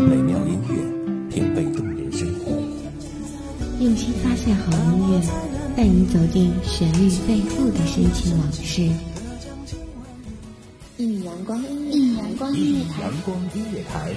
美妙音乐，品味动人生活。用心发现好音乐，带你走进旋律背后的深情往事。一米阳光，一米阳光音乐台，阳光音乐台，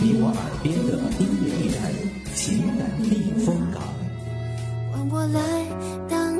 你我耳边的音乐驿站，情感避风港。换我来当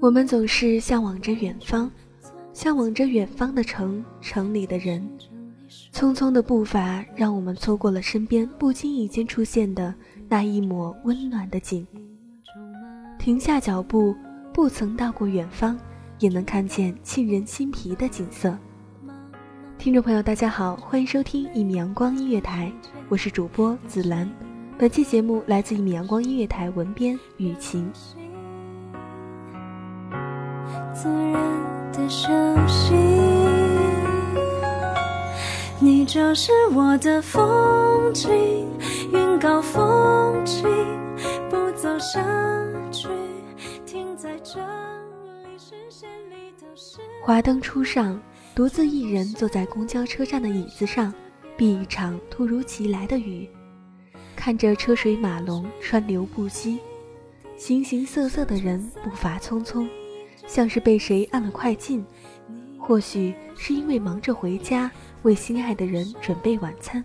我们总是向往着远方，向往着远方的城，城里的人。匆匆的步伐，让我们错过了身边不经意间出现的那一抹温暖的景。停下脚步，不曾到过远方，也能看见沁人心脾的景色。听众朋友，大家好，欢迎收听一米阳光音乐台，我是主播紫兰。本期节目来自一米阳光音乐台文编雨晴。自然的休息，你就是我的风景，云高风轻，不走下去，停在这里，视线里都是。华灯初上，独自一人坐在公交车站的椅子上，避一场突如其来的雨。看着车水马龙，川流不息，形形色色的人步伐匆匆，像是被谁按了快进。或许是因为忙着回家为心爱的人准备晚餐，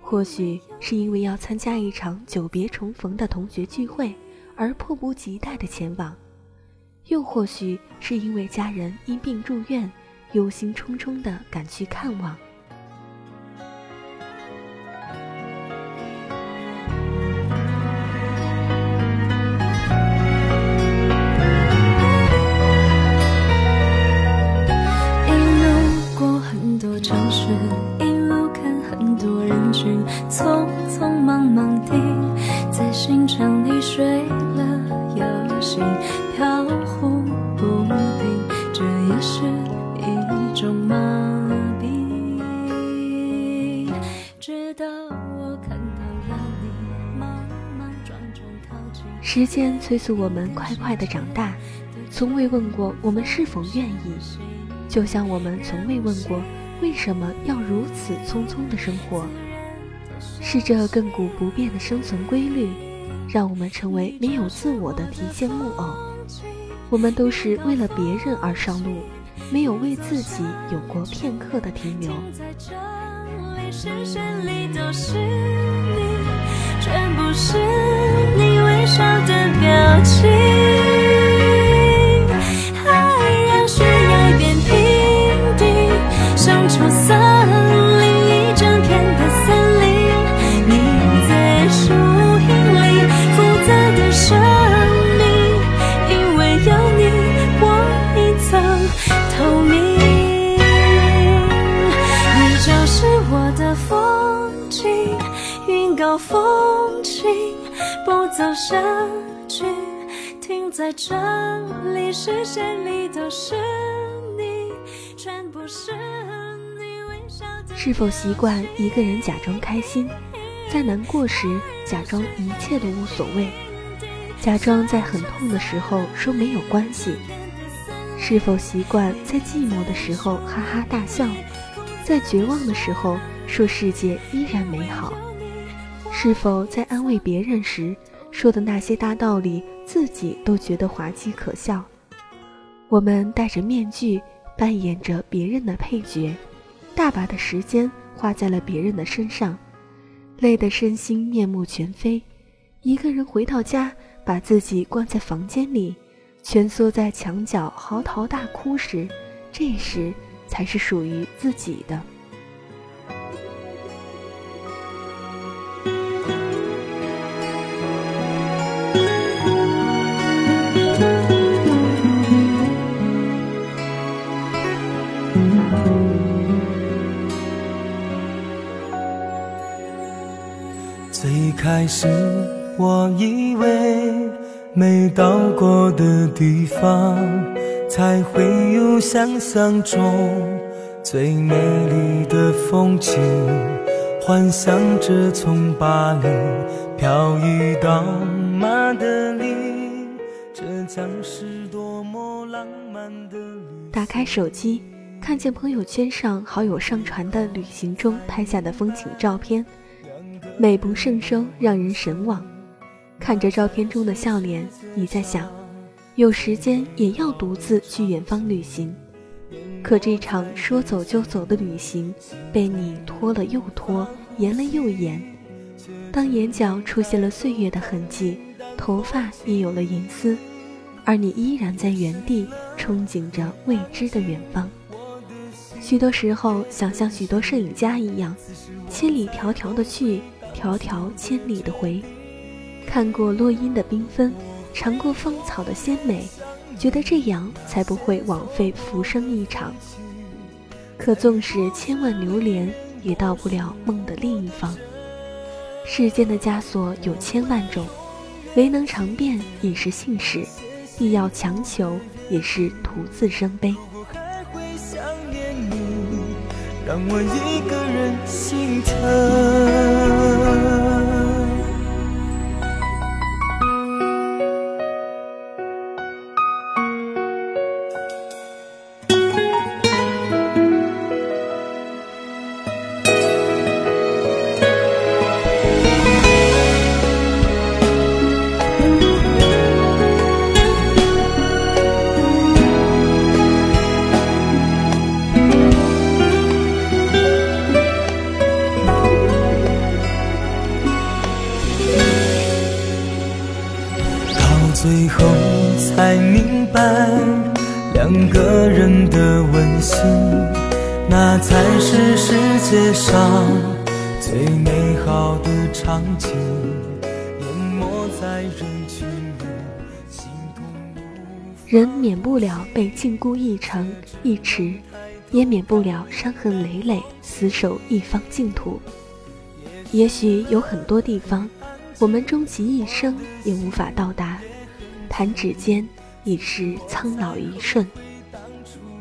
或许是因为要参加一场久别重逢的同学聚会而迫不及待的前往，又或许是因为家人因病住院，忧心忡忡的赶去看望。忙忙地在行程里睡了又醒，飘忽不定，这也是一种麻痹。直到我看到了你，莽莽撞撞靠近。时间催促我们快快的长大，从未问过我们是否愿意，就像我们从未问过为什么要如此匆匆的生活。是这亘古不变的生存规律，让我们成为没有自我的提线木偶。我们都是为了别人而上路，没有为自己有过片刻的停留。在这里，视线里都是你，全部是你微笑的我的风景，云高风轻，不走下去，停在这里，视线里都是你，全部是你微笑的。是否习惯一个人假装开心，在难过时假装一切都无所谓，假装在很痛的时候说没有关系？是否习惯在寂寞的时候哈哈大笑，在绝望的时候说世界依然美好？是否在安慰别人时说的那些大道理，自己都觉得滑稽可笑？我们戴着面具，扮演着别人的配角，大把的时间花在了别人的身上，累得身心面目全非，一个人回到家，把自己关在房间里，蜷缩在墙角嚎啕大哭时，这时才是属于自己的。最开始我以为没到过的地方，才会有想象中最美丽的风景。幻想着从巴黎漂移到马德里，这将是多么浪漫的旅打开手机，看见朋友圈上好友上传的旅行中拍下的风景照片，美不胜收，让人神往。看着照片中的笑脸，你在想，有时间也要独自去远方旅行。可这场说走就走的旅行，被你拖了又拖，延了又延。当眼角出现了岁月的痕迹，头发也有了银丝，而你依然在原地憧憬着未知的远方。许多时候，想像许多摄影家一样，千里迢迢的去，迢迢千里的回。看过落英的缤纷，尝过芳草的鲜美，觉得这样才不会枉费浮生一场。可纵使千万流连，也到不了梦的另一方。世间的枷锁有千万种，唯能尝遍已是幸事，必要强求也是徒自伤悲。让我一个人心疼。场景。淹没在人群里，心痛人免不了被禁锢一城一池，也免不了伤痕累累，死守一方净土。也许有很多地方，我们终其一生也无法到达，弹指间已是苍老一瞬。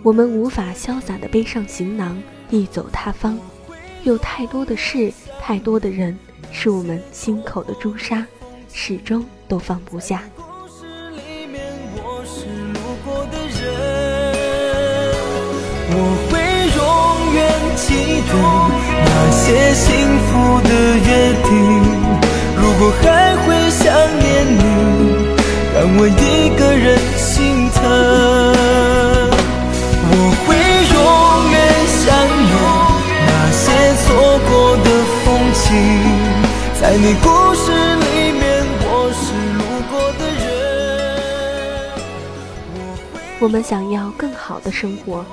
我们无法潇洒地背上行囊，一走他方。有太多的事，太多的人，是我们心口的朱砂，始终都放不下。故事里面我是路过的人，我会永远记得那些幸福的约定。如果还会想念你，让我你故事里面，我是路过的人。我我们想要更好的生活，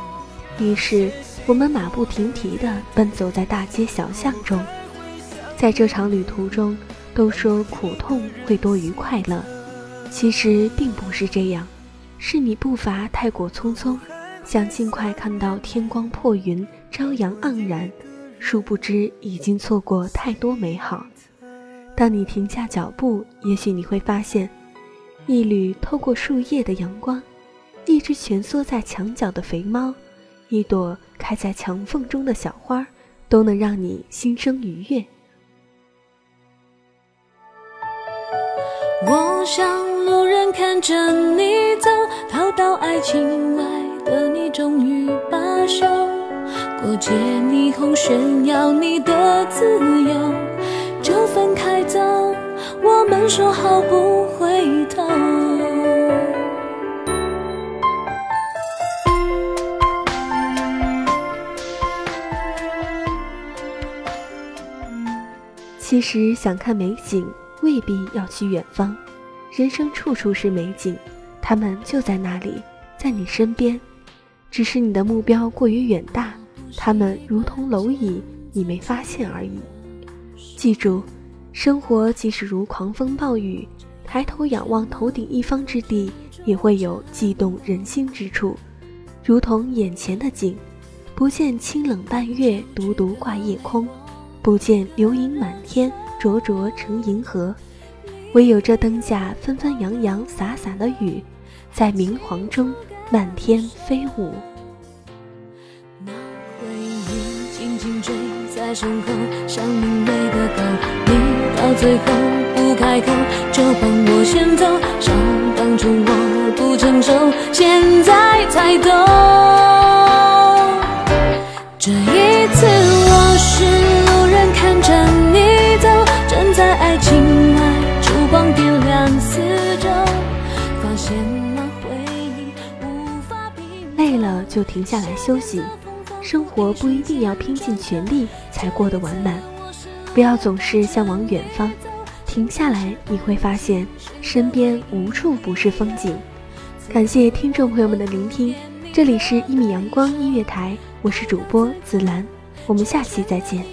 于是我们马不停蹄地奔走在大街小巷中。在这场旅途中，都说苦痛会多于快乐，其实并不是这样，是你步伐太过匆匆，想尽快看到天光破云、朝阳盎然，殊不知已经错过太多美好。当你停下脚步，也许你会发现，一缕透过树叶的阳光，一只蜷缩在墙角的肥猫，一朵开在墙缝中的小花，都能让你心生愉悦。我像路人看着你走，逃到爱情外的你终于罢休。过街霓虹炫耀你的自由，说好不回头。其实想看美景，未必要去远方，人生处处是美景，他们就在那里，在你身边，只是你的目标过于远大，他们如同蝼蚁，你没发现而已。记住，生活即使如狂风暴雨，抬头仰望头顶一方之地，也会有悸动人心之处，如同眼前的景，不见清冷半月，独独挂夜空。不见流萤满天，灼灼成银河；唯有这灯下纷纷扬扬洒洒的雨，在明黄中漫天飞舞。那回忆轻轻追在身后，像明媚的狗。到最后不开口，就帮我先走。想当初我不成熟，现在才懂。这一次我是。累了就停下来休息，生活不一定要拼尽全力才过得完满，不要总是向往远方，停下来你会发现身边无处不是风景。感谢听众朋友们的聆听，这里是一米阳光音乐台，我是主播紫兰，我们下期再见。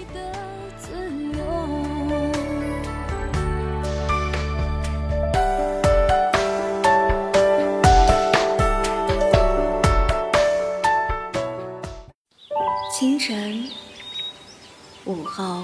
清晨，午后，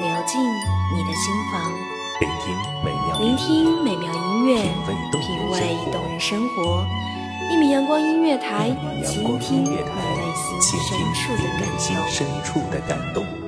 流进你的心房，聆听美妙聆听美妙音乐，品味动人生活。一米阳光音乐台，倾听你内心深处的感动。